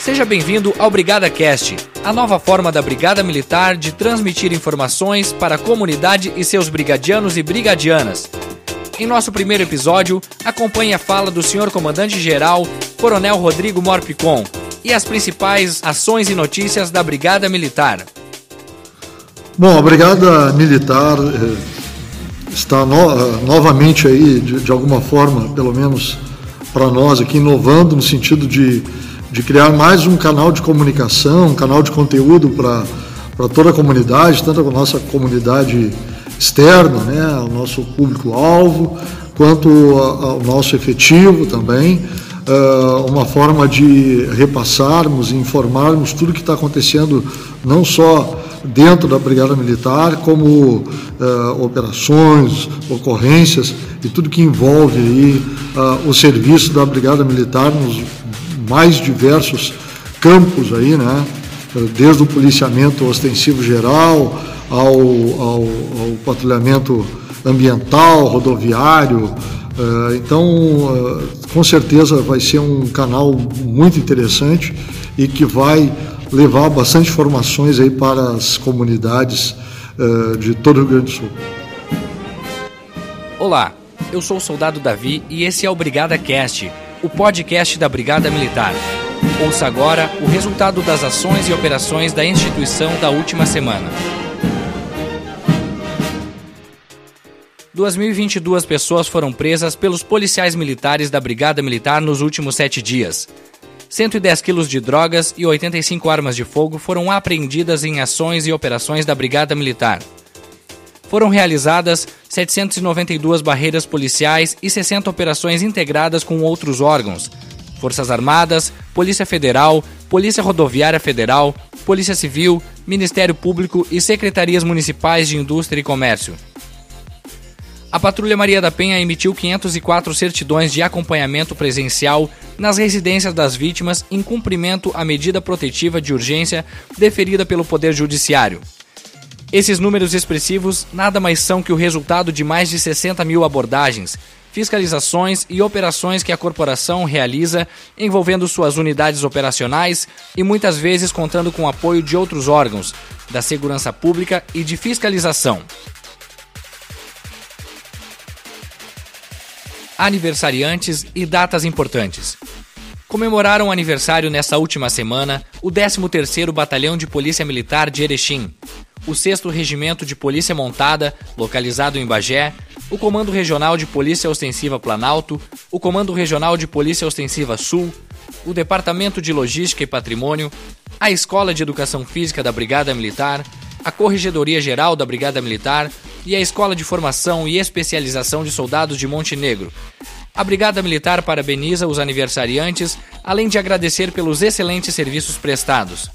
Seja bem-vindo ao Brigada Cast, a nova forma da Brigada Militar de transmitir informações para a comunidade e seus brigadianos e brigadianas. Em nosso primeiro episódio, acompanhe a fala do senhor comandante-geral, Coronel Rodrigo Morpicon, e as principais ações e notícias da Brigada Militar. Bom, a Brigada Militar eh, está no, eh, novamente aí, de, de alguma forma, pelo menos para nós aqui, inovando no sentido de de criar mais um canal de comunicação, um canal de conteúdo para toda a comunidade, tanto a nossa comunidade externa, né, o nosso público-alvo, quanto ao nosso efetivo também, uh, uma forma de repassarmos e informarmos tudo que está acontecendo, não só dentro da Brigada Militar, como uh, operações, ocorrências e tudo que envolve aí, uh, o serviço da Brigada Militar nos mais diversos campos aí, né? Desde o policiamento ostensivo geral ao, ao, ao patrulhamento ambiental, rodoviário. Eh, então, eh, com certeza vai ser um canal muito interessante e que vai levar bastante informações aí para as comunidades eh, de todo o Rio Grande do Sul. Olá, eu sou o Soldado Davi e esse é o Brigada Cast o podcast da Brigada Militar. Ouça agora o resultado das ações e operações da instituição da última semana. 2.022 pessoas foram presas pelos policiais militares da Brigada Militar nos últimos sete dias. 110 quilos de drogas e 85 armas de fogo foram apreendidas em ações e operações da Brigada Militar foram realizadas 792 barreiras policiais e 60 operações integradas com outros órgãos, Forças Armadas, Polícia Federal, Polícia Rodoviária Federal, Polícia Civil, Ministério Público e Secretarias Municipais de Indústria e Comércio. A Patrulha Maria da Penha emitiu 504 certidões de acompanhamento presencial nas residências das vítimas em cumprimento à medida protetiva de urgência deferida pelo Poder Judiciário. Esses números expressivos nada mais são que o resultado de mais de 60 mil abordagens, fiscalizações e operações que a corporação realiza envolvendo suas unidades operacionais e muitas vezes contando com o apoio de outros órgãos, da segurança pública e de fiscalização. Aniversariantes e datas importantes. Comemoraram aniversário nesta última semana o 13º Batalhão de Polícia Militar de Erechim, o 6 Regimento de Polícia Montada, localizado em Bagé, o Comando Regional de Polícia Ostensiva Planalto, o Comando Regional de Polícia Ostensiva Sul, o Departamento de Logística e Patrimônio, a Escola de Educação Física da Brigada Militar, a Corregedoria Geral da Brigada Militar. E a Escola de Formação e Especialização de Soldados de Montenegro. A Brigada Militar parabeniza os aniversariantes, além de agradecer pelos excelentes serviços prestados.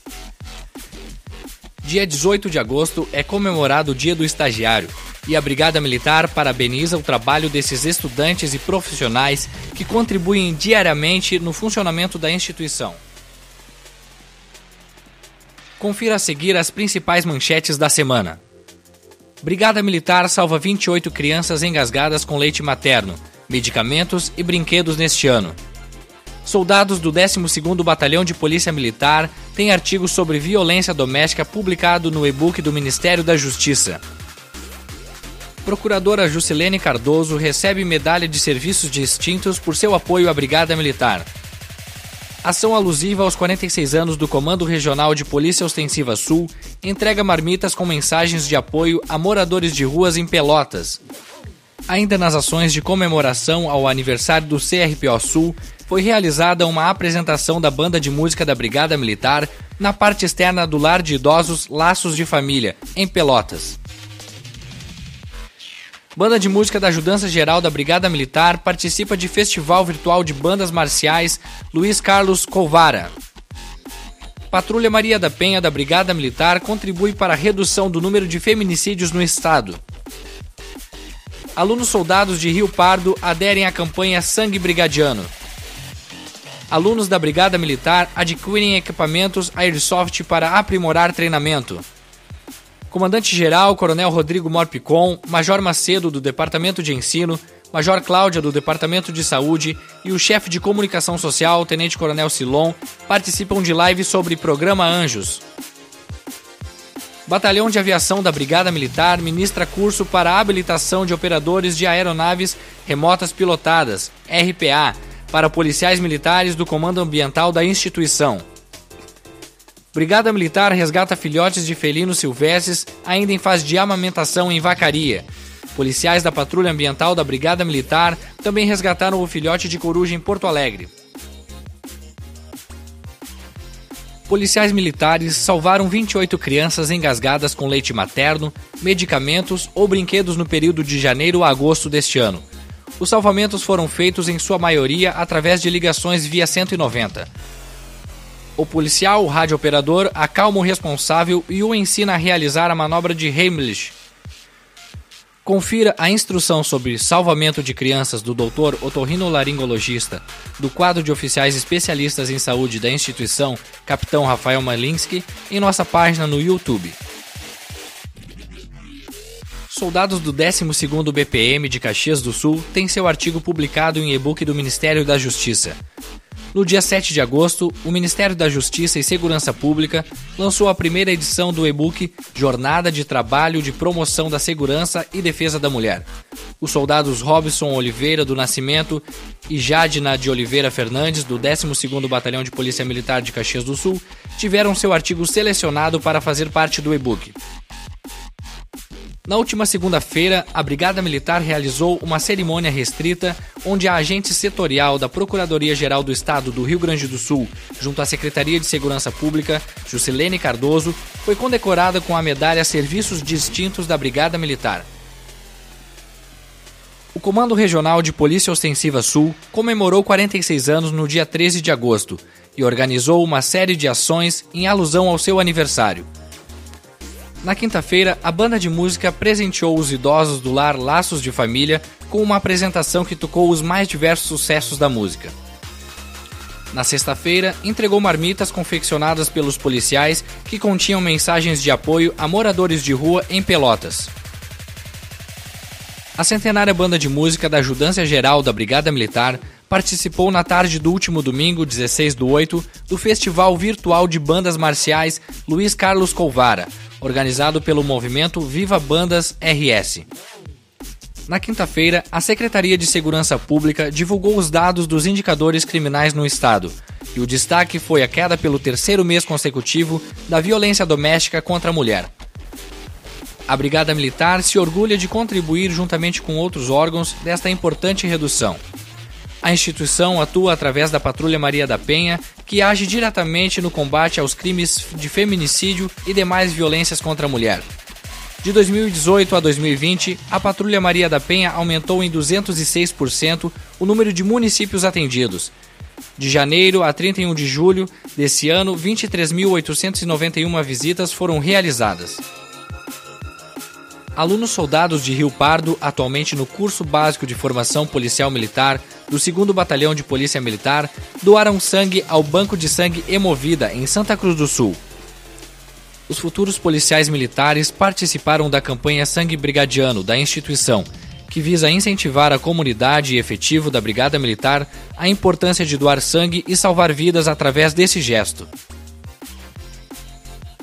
Dia 18 de agosto é comemorado o Dia do Estagiário e a Brigada Militar parabeniza o trabalho desses estudantes e profissionais que contribuem diariamente no funcionamento da instituição. Confira a seguir as principais manchetes da semana. Brigada Militar salva 28 crianças engasgadas com leite materno, medicamentos e brinquedos neste ano. Soldados do 12º Batalhão de Polícia Militar têm artigos sobre violência doméstica publicado no e-book do Ministério da Justiça. Procuradora Juscelene Cardoso recebe medalha de serviços distintos por seu apoio à Brigada Militar. Ação alusiva aos 46 anos do Comando Regional de Polícia Ostensiva Sul entrega marmitas com mensagens de apoio a moradores de ruas em Pelotas. Ainda nas ações de comemoração ao aniversário do CRPO Sul, foi realizada uma apresentação da banda de música da Brigada Militar na parte externa do Lar de Idosos Laços de Família, em Pelotas. Banda de música da Ajudança Geral da Brigada Militar participa de Festival Virtual de Bandas Marciais Luiz Carlos Colvara. Patrulha Maria da Penha da Brigada Militar contribui para a redução do número de feminicídios no estado. Alunos soldados de Rio Pardo aderem à campanha Sangue Brigadiano alunos da Brigada Militar adquirem equipamentos Airsoft para aprimorar treinamento. Comandante-Geral Coronel Rodrigo Morpicon, Major Macedo do Departamento de Ensino, Major Cláudia, do Departamento de Saúde, e o chefe de comunicação social, Tenente Coronel Silon, participam de live sobre Programa Anjos. Batalhão de Aviação da Brigada Militar ministra curso para habilitação de operadores de aeronaves remotas pilotadas, RPA, para policiais militares do Comando Ambiental da instituição. Brigada Militar resgata filhotes de felinos silvestres ainda em fase de amamentação em vacaria. Policiais da Patrulha Ambiental da Brigada Militar também resgataram o filhote de coruja em Porto Alegre. Policiais militares salvaram 28 crianças engasgadas com leite materno, medicamentos ou brinquedos no período de janeiro a agosto deste ano. Os salvamentos foram feitos em sua maioria através de ligações via 190. O policial, o radiooperador, acalma o responsável e o ensina a realizar a manobra de Heimlich, Confira a instrução sobre salvamento de crianças do Dr. otorrinolaringologista do quadro de oficiais especialistas em saúde da instituição, Capitão Rafael Malinsky, em nossa página no YouTube. Soldados do 12º BPM de Caxias do Sul têm seu artigo publicado em e-book do Ministério da Justiça. No dia 7 de agosto, o Ministério da Justiça e Segurança Pública lançou a primeira edição do e-book Jornada de Trabalho de Promoção da Segurança e Defesa da Mulher. Os soldados Robson Oliveira do Nascimento e Jadina de Oliveira Fernandes, do 12º Batalhão de Polícia Militar de Caxias do Sul, tiveram seu artigo selecionado para fazer parte do e-book. Na última segunda-feira, a Brigada Militar realizou uma cerimônia restrita onde a agente setorial da Procuradoria-Geral do Estado do Rio Grande do Sul, junto à Secretaria de Segurança Pública, Juscelene Cardoso, foi condecorada com a medalha Serviços Distintos da Brigada Militar. O Comando Regional de Polícia Ostensiva Sul comemorou 46 anos no dia 13 de agosto e organizou uma série de ações em alusão ao seu aniversário. Na quinta-feira, a banda de música presenteou os idosos do lar Laços de Família com uma apresentação que tocou os mais diversos sucessos da música. Na sexta-feira, entregou marmitas confeccionadas pelos policiais que continham mensagens de apoio a moradores de rua em Pelotas. A centenária banda de música da Ajudância Geral da Brigada Militar participou na tarde do último domingo, 16 do 8, do Festival Virtual de Bandas Marciais Luiz Carlos Colvara, organizado pelo movimento Viva Bandas RS. Na quinta-feira, a Secretaria de Segurança Pública divulgou os dados dos indicadores criminais no estado, e o destaque foi a queda pelo terceiro mês consecutivo da violência doméstica contra a mulher. A Brigada Militar se orgulha de contribuir juntamente com outros órgãos desta importante redução. A instituição atua através da Patrulha Maria da Penha, que age diretamente no combate aos crimes de feminicídio e demais violências contra a mulher. De 2018 a 2020, a Patrulha Maria da Penha aumentou em 206% o número de municípios atendidos. De janeiro a 31 de julho desse ano, 23.891 visitas foram realizadas. Alunos soldados de Rio Pardo, atualmente no curso básico de formação policial militar do 2 Batalhão de Polícia Militar, doaram sangue ao Banco de Sangue Emovida, em Santa Cruz do Sul. Os futuros policiais militares participaram da campanha Sangue Brigadiano da instituição, que visa incentivar a comunidade e efetivo da Brigada Militar a importância de doar sangue e salvar vidas através desse gesto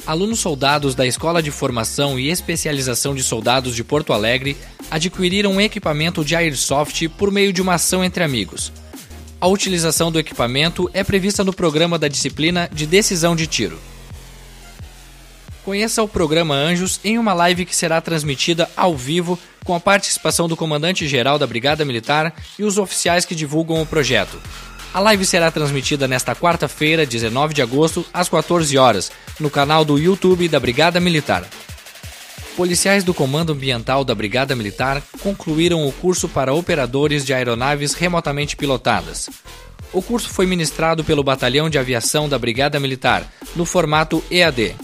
alunos soldados da Escola de Formação e Especialização de Soldados de Porto Alegre adquiriram um equipamento de airsoft por meio de uma ação entre amigos. A utilização do equipamento é prevista no programa da disciplina de decisão de tiro. Conheça o programa Anjos em uma live que será transmitida ao vivo com a participação do comandante-geral da Brigada Militar e os oficiais que divulgam o projeto. A live será transmitida nesta quarta-feira, 19 de agosto, às 14 horas, no canal do YouTube da Brigada Militar. Policiais do Comando Ambiental da Brigada Militar concluíram o curso para operadores de aeronaves remotamente pilotadas. O curso foi ministrado pelo Batalhão de Aviação da Brigada Militar, no formato EAD.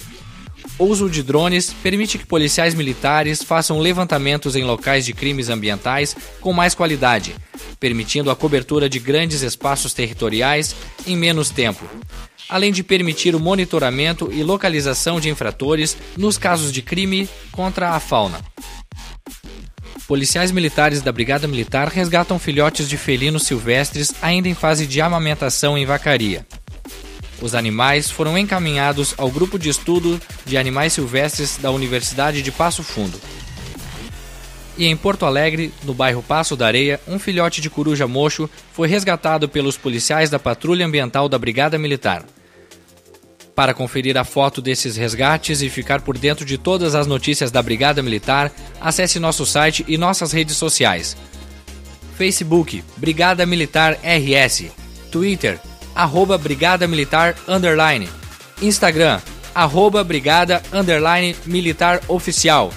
O uso de drones permite que policiais militares façam levantamentos em locais de crimes ambientais com mais qualidade, permitindo a cobertura de grandes espaços territoriais em menos tempo, além de permitir o monitoramento e localização de infratores nos casos de crime contra a fauna. policiais militares da Brigada Militar resgatam filhotes de felinos silvestres ainda em fase de amamentação em vacaria. Os animais foram encaminhados ao grupo de estudo de animais silvestres da Universidade de Passo Fundo. E em Porto Alegre, no bairro Passo da Areia, um filhote de coruja mocho foi resgatado pelos policiais da Patrulha Ambiental da Brigada Militar. Para conferir a foto desses resgates e ficar por dentro de todas as notícias da Brigada Militar, acesse nosso site e nossas redes sociais. Facebook Brigada Militar RS, Twitter arroba Brigada Militar Underline, Instagram arroba Brigada Underline Militar Oficial,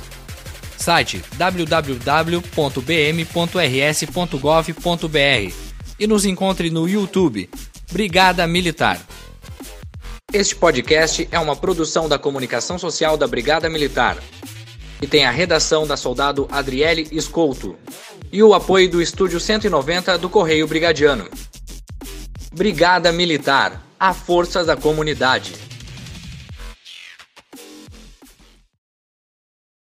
site www.bm.rs.gov.br e nos encontre no YouTube Brigada Militar. Este podcast é uma produção da comunicação social da Brigada Militar. E tem a redação da soldado Adriele Escolto e o apoio do Estúdio 190 do Correio Brigadiano. Brigada Militar, a força da comunidade.